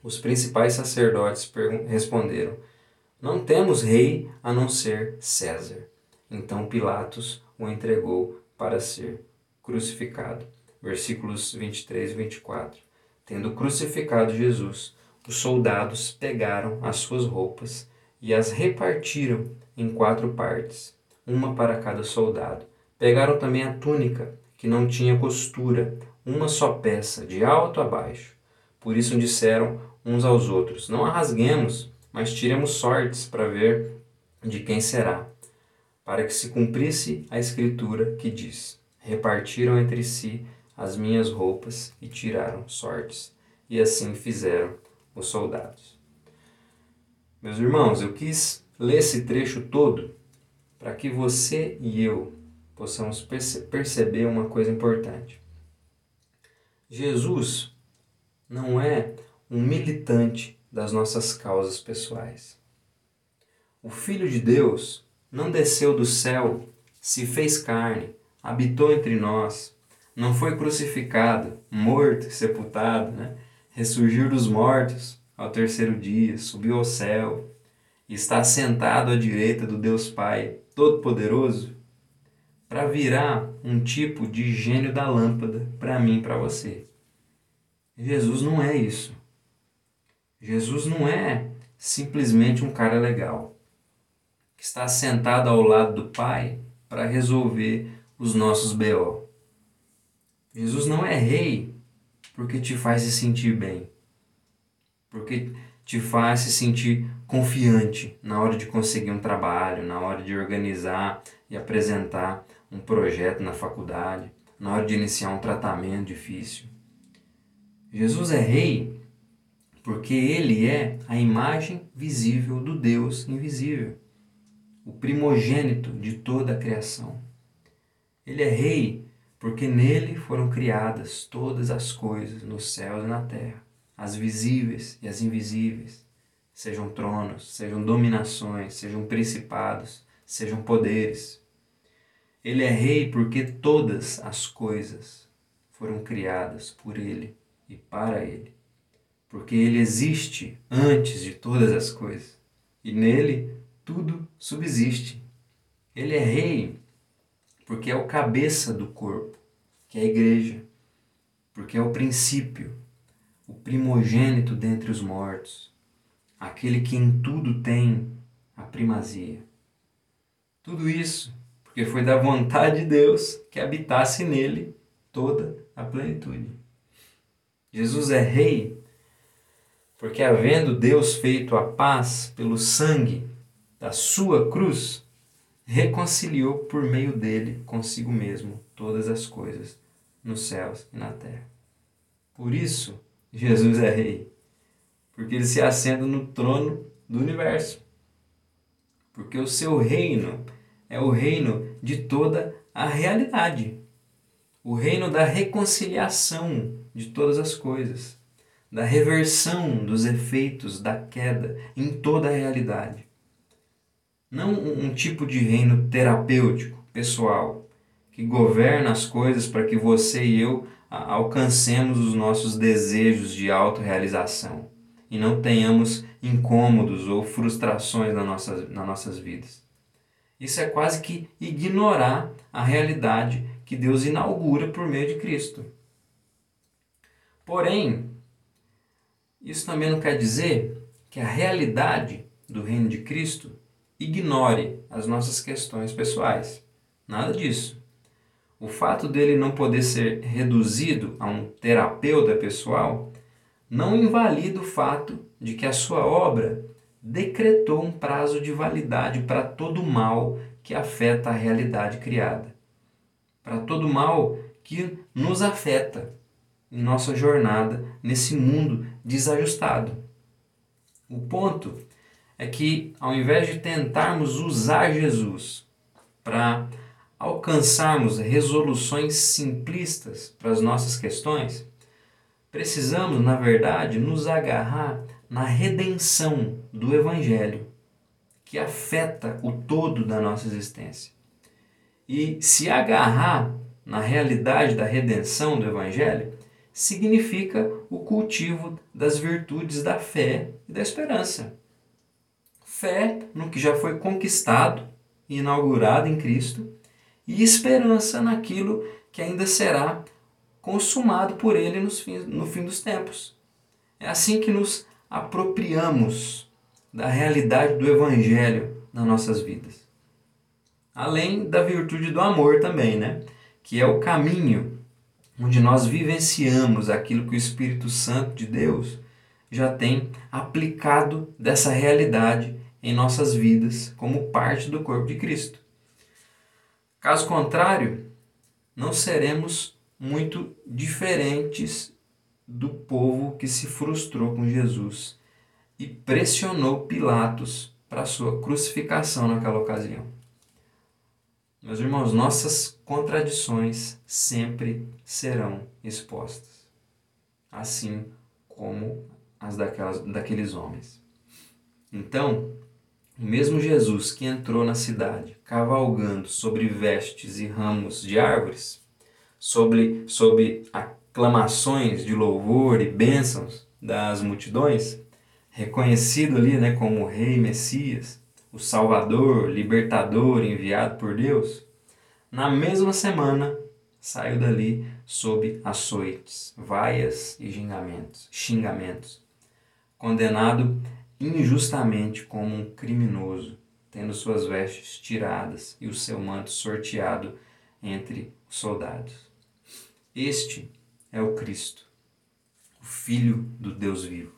Os principais sacerdotes responderam: Não temos rei a não ser César. Então Pilatos o entregou para ser crucificado. Versículos 23 e 24. Tendo crucificado Jesus, os soldados pegaram as suas roupas e as repartiram em quatro partes, uma para cada soldado. Pegaram também a túnica, que não tinha costura, uma só peça, de alto a baixo. Por isso disseram uns aos outros: Não a rasguemos, mas tiremos sortes para ver de quem será, para que se cumprisse a escritura que diz: repartiram entre si as minhas roupas e tiraram sortes. E assim fizeram os soldados. Meus irmãos, eu quis ler esse trecho todo para que você e eu possamos perce perceber uma coisa importante. Jesus não é um militante das nossas causas pessoais. O Filho de Deus não desceu do céu, se fez carne, habitou entre nós, não foi crucificado, morto, sepultado, né? ressurgiu dos mortos ao terceiro dia, subiu ao céu está sentado à direita do Deus Pai Todo-Poderoso para virar um tipo de gênio da lâmpada para mim para você. Jesus não é isso. Jesus não é simplesmente um cara legal que está sentado ao lado do Pai para resolver os nossos BO. Jesus não é rei porque te faz se sentir bem, porque te faz se sentir confiante na hora de conseguir um trabalho, na hora de organizar e apresentar um projeto na faculdade, na hora de iniciar um tratamento difícil. Jesus é rei porque ele é a imagem visível do Deus invisível, o primogênito de toda a criação. Ele é rei porque nele foram criadas todas as coisas nos céus e na terra, as visíveis e as invisíveis, sejam tronos, sejam dominações, sejam principados, sejam poderes. Ele é rei porque todas as coisas foram criadas por ele e para ele. Porque ele existe antes de todas as coisas e nele tudo subsiste. Ele é rei porque é o cabeça do corpo, que é a igreja, porque é o princípio, o primogênito dentre os mortos, aquele que em tudo tem a primazia. Tudo isso porque foi da vontade de Deus que habitasse nele toda a plenitude. Jesus é rei porque, havendo Deus feito a paz pelo sangue da sua cruz, reconciliou por meio dele consigo mesmo todas as coisas nos céus e na terra. Por isso, Jesus é rei, porque ele se assenta no trono do universo. Porque o seu reino é o reino de toda a realidade, o reino da reconciliação de todas as coisas, da reversão dos efeitos da queda em toda a realidade. Não um tipo de reino terapêutico, pessoal, que governa as coisas para que você e eu alcancemos os nossos desejos de autorrealização. E não tenhamos incômodos ou frustrações na nossas, nas nossas vidas. Isso é quase que ignorar a realidade que Deus inaugura por meio de Cristo. Porém, isso também não quer dizer que a realidade do reino de Cristo ignore as nossas questões pessoais. Nada disso. O fato dele não poder ser reduzido a um terapeuta pessoal não invalida o fato de que a sua obra decretou um prazo de validade para todo mal que afeta a realidade criada, para todo mal que nos afeta em nossa jornada nesse mundo desajustado. O ponto é que ao invés de tentarmos usar Jesus para alcançarmos resoluções simplistas para as nossas questões, precisamos, na verdade, nos agarrar na redenção do Evangelho, que afeta o todo da nossa existência. E se agarrar na realidade da redenção do Evangelho significa o cultivo das virtudes da fé e da esperança fé no que já foi conquistado e inaugurado em Cristo e esperança naquilo que ainda será consumado por Ele no fim dos tempos. É assim que nos apropriamos da realidade do Evangelho nas nossas vidas. Além da virtude do amor também, né? Que é o caminho onde nós vivenciamos aquilo que o Espírito Santo de Deus já tem aplicado dessa realidade em nossas vidas como parte do corpo de Cristo. Caso contrário, não seremos muito diferentes do povo que se frustrou com Jesus e pressionou Pilatos para sua crucificação naquela ocasião. Meus irmãos, nossas contradições sempre serão expostas, assim como as daquelas, daqueles homens. Então, o mesmo Jesus que entrou na cidade cavalgando sobre vestes e ramos de árvores sobre, sobre aclamações de louvor e bênçãos das multidões, reconhecido ali né, como Rei Messias, o Salvador, libertador enviado por Deus, na mesma semana saiu dali sob açoites, vaias e xingamentos, xingamentos, condenado injustamente como um criminoso, tendo suas vestes tiradas e o seu manto sorteado entre os soldados. Este é o Cristo, o Filho do Deus vivo,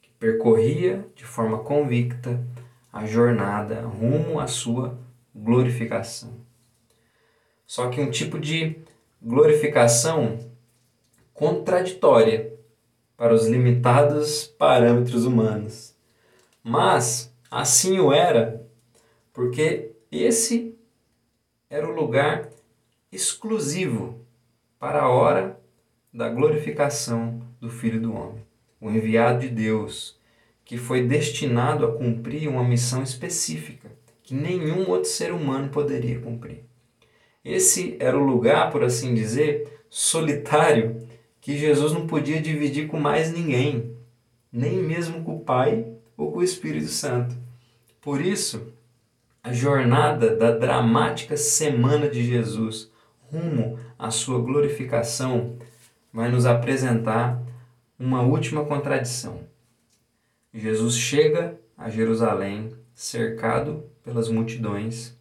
que percorria de forma convicta a jornada rumo à sua glorificação. Só que um tipo de glorificação contraditória para os limitados parâmetros humanos. Mas assim o era, porque esse era o lugar exclusivo para a hora da glorificação do Filho do Homem, o enviado de Deus, que foi destinado a cumprir uma missão específica que nenhum outro ser humano poderia cumprir. Esse era o lugar, por assim dizer, solitário que Jesus não podia dividir com mais ninguém, nem mesmo com o Pai ou com o Espírito Santo. Por isso, a jornada da dramática semana de Jesus rumo à sua glorificação vai nos apresentar uma última contradição. Jesus chega a Jerusalém cercado pelas multidões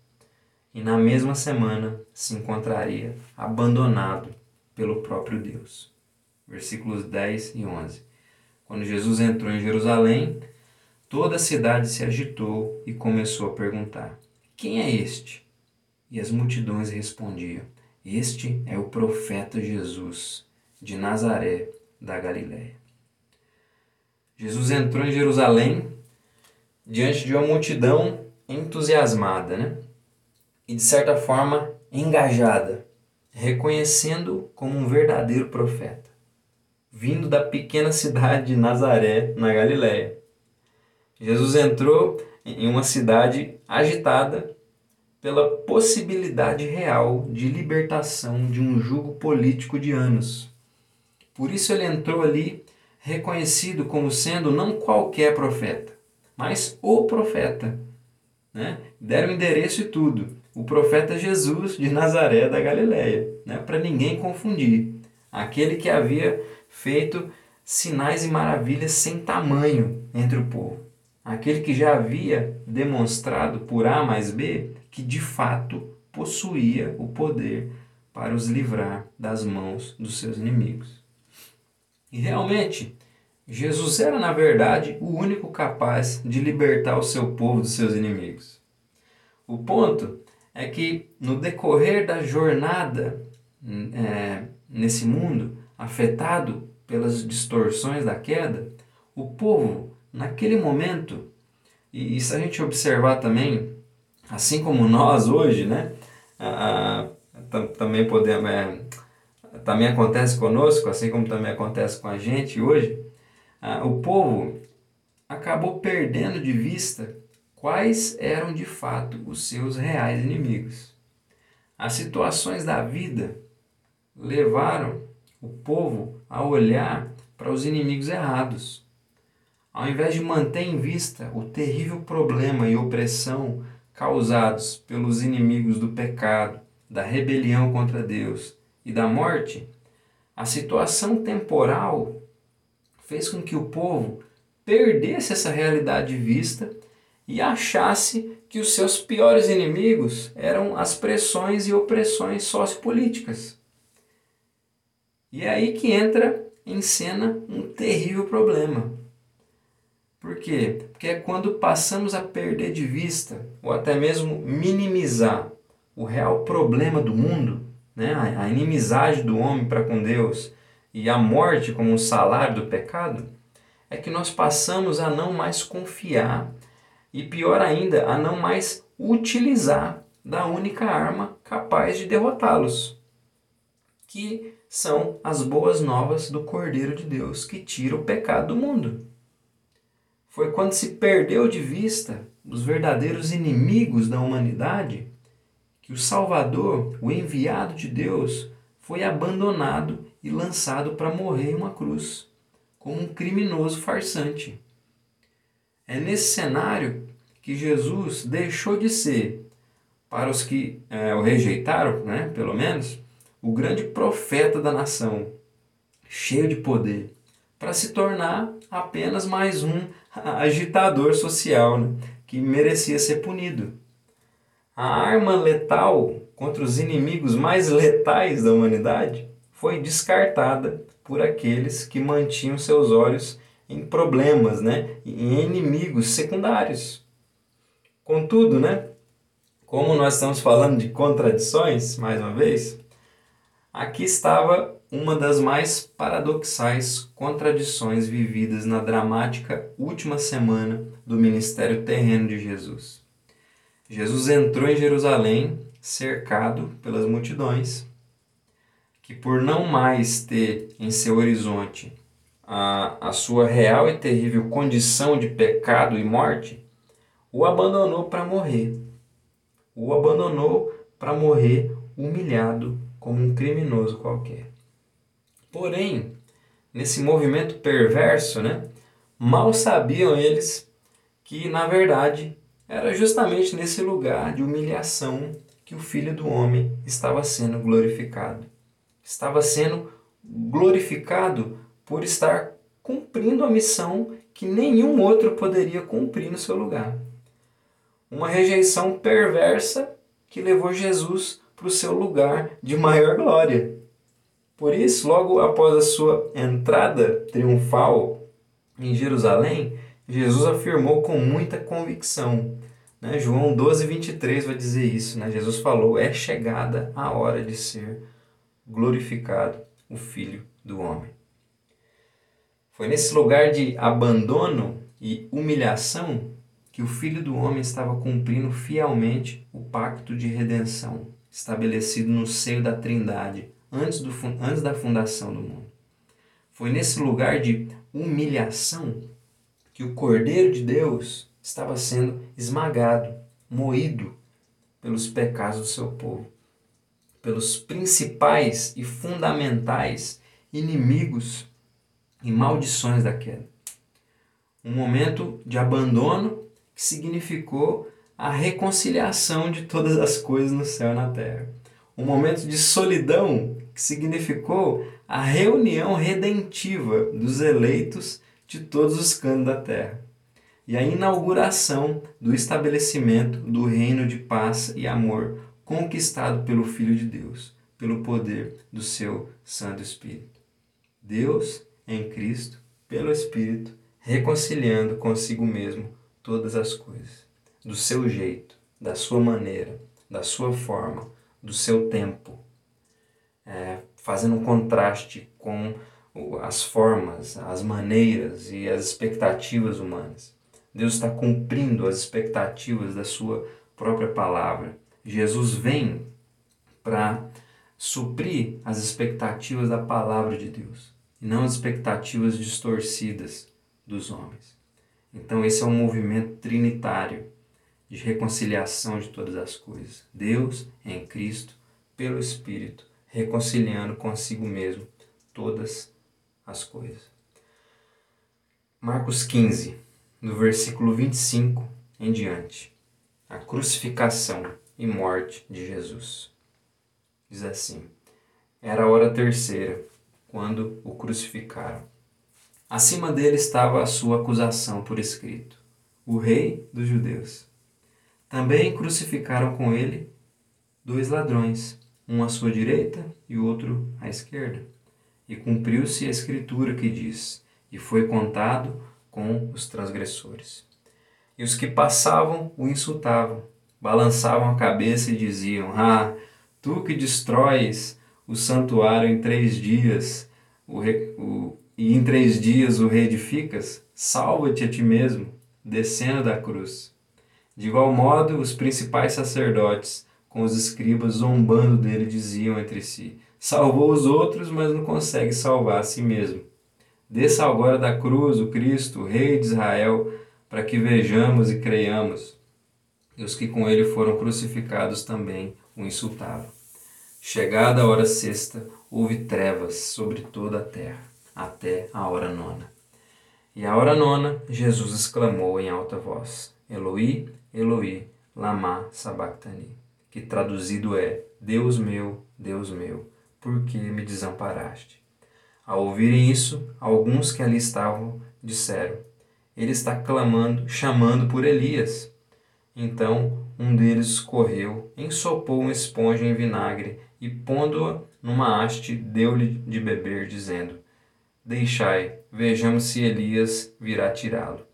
e na mesma semana se encontraria abandonado pelo próprio Deus. Versículos 10 e 11. Quando Jesus entrou em Jerusalém, toda a cidade se agitou e começou a perguntar: Quem é este? E as multidões respondiam: Este é o profeta Jesus, de Nazaré, da Galiléia. Jesus entrou em Jerusalém diante de uma multidão entusiasmada, né? e, de certa forma, engajada, reconhecendo como um verdadeiro profeta, vindo da pequena cidade de Nazaré, na Galiléia. Jesus entrou em uma cidade agitada pela possibilidade real de libertação de um jugo político de anos. Por isso ele entrou ali reconhecido como sendo não qualquer profeta, mas o profeta. Né? Deram endereço e tudo o profeta Jesus de Nazaré da Galiléia, né? para ninguém confundir. Aquele que havia feito sinais e maravilhas sem tamanho entre o povo. Aquele que já havia demonstrado por A mais B que de fato possuía o poder para os livrar das mãos dos seus inimigos. E realmente, Jesus era, na verdade, o único capaz de libertar o seu povo dos seus inimigos. O ponto é que no decorrer da jornada é, nesse mundo, afetado pelas distorções da queda, o povo, naquele momento, e, se a gente observar também, assim como nós hoje, né, também podemos, é, também acontece conosco, assim como também acontece com a gente hoje, a, o povo acabou perdendo de vista quais eram de fato os seus reais inimigos. As situações da vida levaram o povo a olhar para os inimigos errados. Ao invés de manter em vista o terrível problema e opressão causados pelos inimigos do pecado, da rebelião contra Deus e da morte, a situação temporal fez com que o povo perdesse essa realidade de vista e achasse que os seus piores inimigos eram as pressões e opressões sociopolíticas. E é aí que entra em cena um terrível problema. Por quê? Porque é quando passamos a perder de vista, ou até mesmo minimizar, o real problema do mundo, né? a inimizade do homem para com Deus e a morte como um salário do pecado, é que nós passamos a não mais confiar e pior ainda, a não mais utilizar da única arma capaz de derrotá-los, que são as boas novas do Cordeiro de Deus que tira o pecado do mundo. Foi quando se perdeu de vista os verdadeiros inimigos da humanidade que o Salvador, o enviado de Deus, foi abandonado e lançado para morrer em uma cruz, como um criminoso farsante. É nesse cenário que Jesus deixou de ser, para os que é, o rejeitaram, né, pelo menos, o grande profeta da nação, cheio de poder, para se tornar apenas mais um agitador social né, que merecia ser punido. A arma letal contra os inimigos mais letais da humanidade foi descartada por aqueles que mantinham seus olhos em problemas, né, em inimigos secundários. Contudo, né, como nós estamos falando de contradições, mais uma vez, aqui estava uma das mais paradoxais contradições vividas na dramática última semana do ministério terreno de Jesus. Jesus entrou em Jerusalém cercado pelas multidões, que por não mais ter em seu horizonte a, a sua real e terrível condição de pecado e morte, o abandonou para morrer. O abandonou para morrer humilhado como um criminoso qualquer. Porém, nesse movimento perverso, né, mal sabiam eles que, na verdade, era justamente nesse lugar de humilhação que o Filho do Homem estava sendo glorificado. Estava sendo glorificado por estar cumprindo a missão que nenhum outro poderia cumprir no seu lugar. Uma rejeição perversa que levou Jesus para o seu lugar de maior glória. Por isso, logo após a sua entrada triunfal em Jerusalém, Jesus afirmou com muita convicção. Né? João 12, 23 vai dizer isso. Né? Jesus falou: É chegada a hora de ser glorificado o Filho do Homem. Foi nesse lugar de abandono e humilhação que o Filho do Homem estava cumprindo fielmente o pacto de redenção estabelecido no seio da Trindade antes, do, antes da fundação do mundo. Foi nesse lugar de humilhação que o Cordeiro de Deus estava sendo esmagado, moído pelos pecados do seu povo, pelos principais e fundamentais inimigos e maldições da queda. Um momento de abandono que significou a reconciliação de todas as coisas no céu e na terra. Um momento de solidão que significou a reunião redentiva dos eleitos de todos os cantos da terra. E a inauguração do estabelecimento do reino de paz e amor conquistado pelo Filho de Deus, pelo poder do seu Santo Espírito. Deus em Cristo, pelo Espírito, reconciliando consigo mesmo todas as coisas, do seu jeito, da sua maneira, da sua forma, do seu tempo, é, fazendo um contraste com as formas, as maneiras e as expectativas humanas. Deus está cumprindo as expectativas da sua própria palavra. Jesus vem para suprir as expectativas da palavra de Deus e não as expectativas distorcidas dos homens. Então, esse é um movimento trinitário de reconciliação de todas as coisas. Deus em Cristo, pelo Espírito, reconciliando consigo mesmo todas as coisas. Marcos 15, no versículo 25 em diante. A crucificação e morte de Jesus. Diz assim: Era a hora terceira, quando o crucificaram. Acima dele estava a sua acusação por escrito: O Rei dos Judeus. Também crucificaram com ele dois ladrões, um à sua direita e outro à esquerda. E cumpriu-se a escritura que diz: E foi contado com os transgressores. E os que passavam o insultavam, balançavam a cabeça e diziam: Ah, tu que destróis o santuário em três dias, o, o, e em três dias o reedificas, salva-te a ti mesmo, descendo da cruz. De igual modo, os principais sacerdotes, com os escribas zombando dele, diziam entre si: Salvou os outros, mas não consegue salvar a si mesmo. Desça agora da cruz o Cristo, o Rei de Israel, para que vejamos e creiamos. E os que com ele foram crucificados também o insultavam. Chegada a hora sexta, houve trevas sobre toda a terra, até a hora nona. E a hora nona, Jesus exclamou em alta voz: Eloi, Eloi, lama sabachthani, que traduzido é: Deus meu, Deus meu, por que me desamparaste? Ao ouvirem isso, alguns que ali estavam disseram: Ele está clamando, chamando por Elias. Então um deles correu, ensopou uma esponja em vinagre e, pondo-a numa haste, deu-lhe de beber, dizendo: Deixai, vejamos se Elias virá tirá-lo.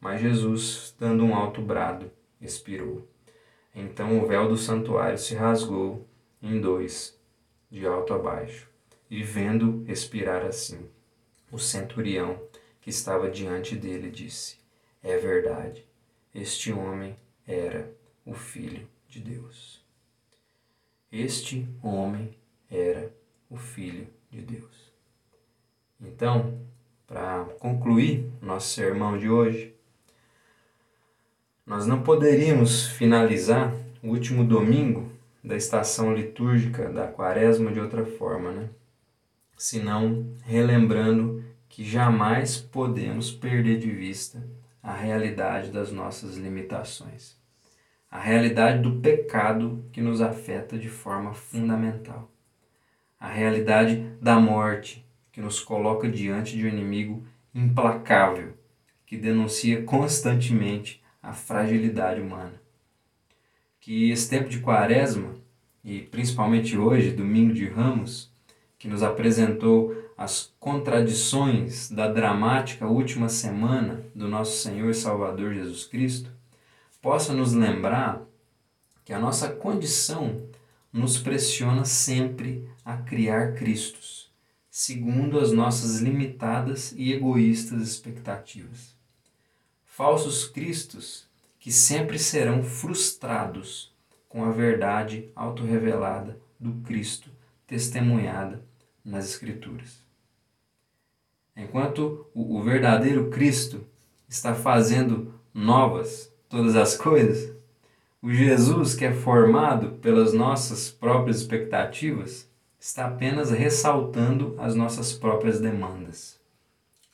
Mas Jesus, dando um alto brado, expirou. Então o véu do santuário se rasgou em dois, de alto a baixo, e vendo expirar assim, o centurião que estava diante dele disse: É verdade, este homem era o Filho de Deus. Este homem era o Filho de Deus. Então, para concluir nosso sermão de hoje, nós não poderíamos finalizar o último domingo da estação litúrgica da quaresma de outra forma, né? Senão relembrando que jamais podemos perder de vista a realidade das nossas limitações, a realidade do pecado que nos afeta de forma fundamental, a realidade da morte que nos coloca diante de um inimigo implacável que denuncia constantemente a fragilidade humana. Que esse tempo de quaresma, e principalmente hoje, domingo de Ramos, que nos apresentou as contradições da dramática última semana do nosso Senhor e Salvador Jesus Cristo, possa nos lembrar que a nossa condição nos pressiona sempre a criar Cristos, segundo as nossas limitadas e egoístas expectativas. Falsos Cristos que sempre serão frustrados com a verdade autorrevelada do Cristo testemunhada nas Escrituras. Enquanto o, verdadeiro Cristo está fazendo novas todas as coisas, o Jesus que é formado pelas nossas próprias expectativas está apenas ressaltando as nossas próprias demandas.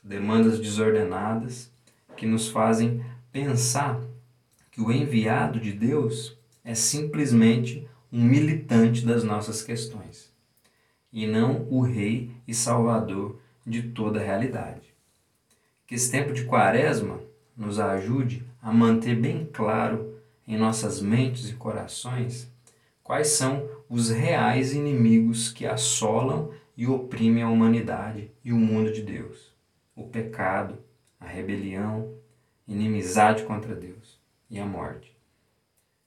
Demandas desordenadas que nos fazem pensar que o enviado de Deus é simplesmente um militante das nossas questões e não o Rei e Salvador de toda a realidade. Que esse tempo de quaresma nos ajude a manter bem claro em nossas mentes e corações quais são os reais inimigos que assolam e oprimem a humanidade e o mundo de Deus: o pecado, a rebelião, inimizade contra Deus e a morte.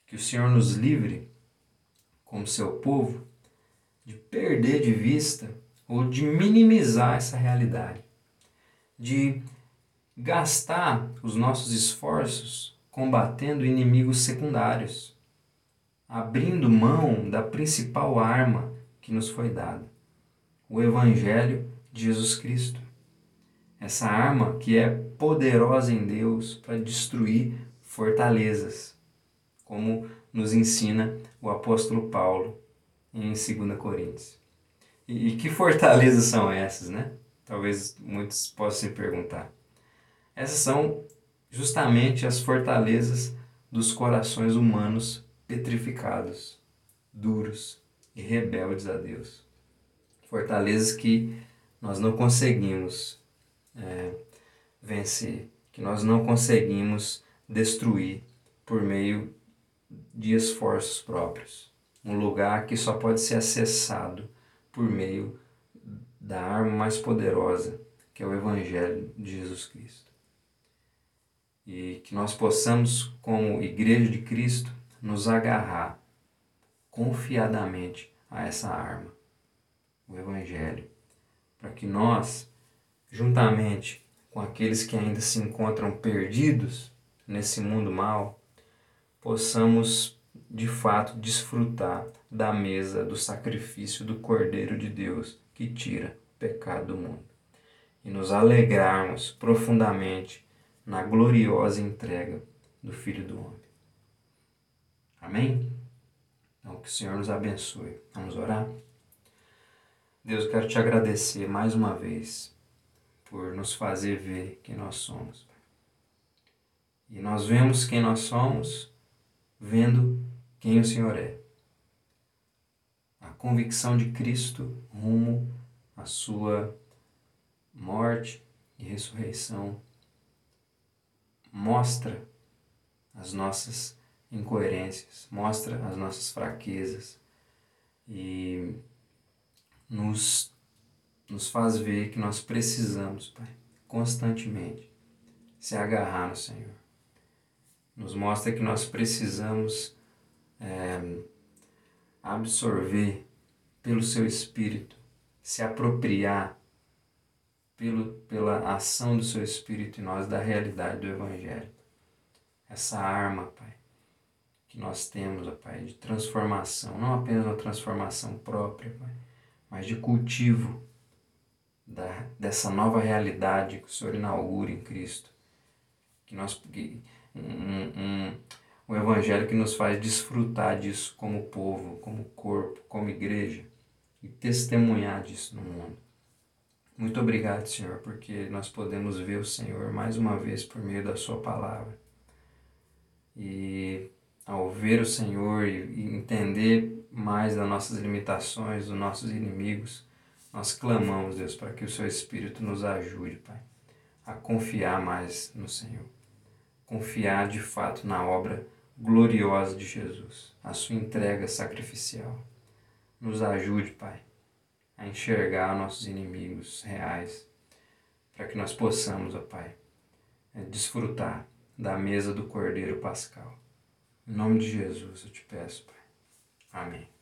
Que o Senhor nos livre, como seu povo, de perder de vista ou de minimizar essa realidade, de gastar os nossos esforços combatendo inimigos secundários, abrindo mão da principal arma que nos foi dada, o Evangelho de Jesus Cristo. Essa arma que é poderosa em Deus para destruir fortalezas, como nos ensina o apóstolo Paulo em 2 Coríntios. E, e que fortalezas são essas, né? Talvez muitos possam se perguntar. Essas são justamente as fortalezas dos corações humanos petrificados, duros e rebeldes a Deus. Fortalezas que nós não conseguimos é, vencer, que nós não conseguimos destruir por meio de esforços próprios. Um lugar que só pode ser acessado por meio da arma mais poderosa, que é o Evangelho de Jesus Cristo. E que nós possamos, como Igreja de Cristo, nos agarrar confiadamente a essa arma, o Evangelho, para que nós, juntamente com aqueles que ainda se encontram perdidos nesse mundo mal, possamos de fato desfrutar da mesa do sacrifício do Cordeiro de Deus que tira o pecado do mundo e nos alegrarmos profundamente na gloriosa entrega do Filho do Homem. Amém? Então, que o Senhor nos abençoe. Vamos orar? Deus, quero te agradecer mais uma vez por nos fazer ver quem nós somos. E nós vemos quem nós somos vendo quem o Senhor é. A convicção de Cristo rumo à sua morte e ressurreição mostra as nossas incoerências, mostra as nossas fraquezas e nos, nos faz ver que nós precisamos, Pai, constantemente se agarrar no Senhor. Nos mostra que nós precisamos é, absorver pelo Seu Espírito, se apropriar pelo, pela ação do Seu Espírito em nós da realidade do Evangelho. Essa arma, Pai, que nós temos, ó Pai, de transformação, não apenas uma transformação própria, Pai, mas de cultivo da, dessa nova realidade que o Senhor inaugura em Cristo. Que nós, que, um, um, um evangelho que nos faz desfrutar disso como povo, como corpo, como igreja e testemunhar disso no mundo. Muito obrigado, Senhor, porque nós podemos ver o Senhor mais uma vez por meio da Sua palavra. E ao ver o Senhor e entender mais das nossas limitações, dos nossos inimigos, nós clamamos, Deus, para que o Seu Espírito nos ajude, Pai, a confiar mais no Senhor. Confiar de fato na obra gloriosa de Jesus, a Sua entrega sacrificial. Nos ajude, Pai, a enxergar nossos inimigos reais, para que nós possamos, ó Pai, desfrutar da mesa do Cordeiro Pascal em nome de Jesus eu te peço, Pai. Amém.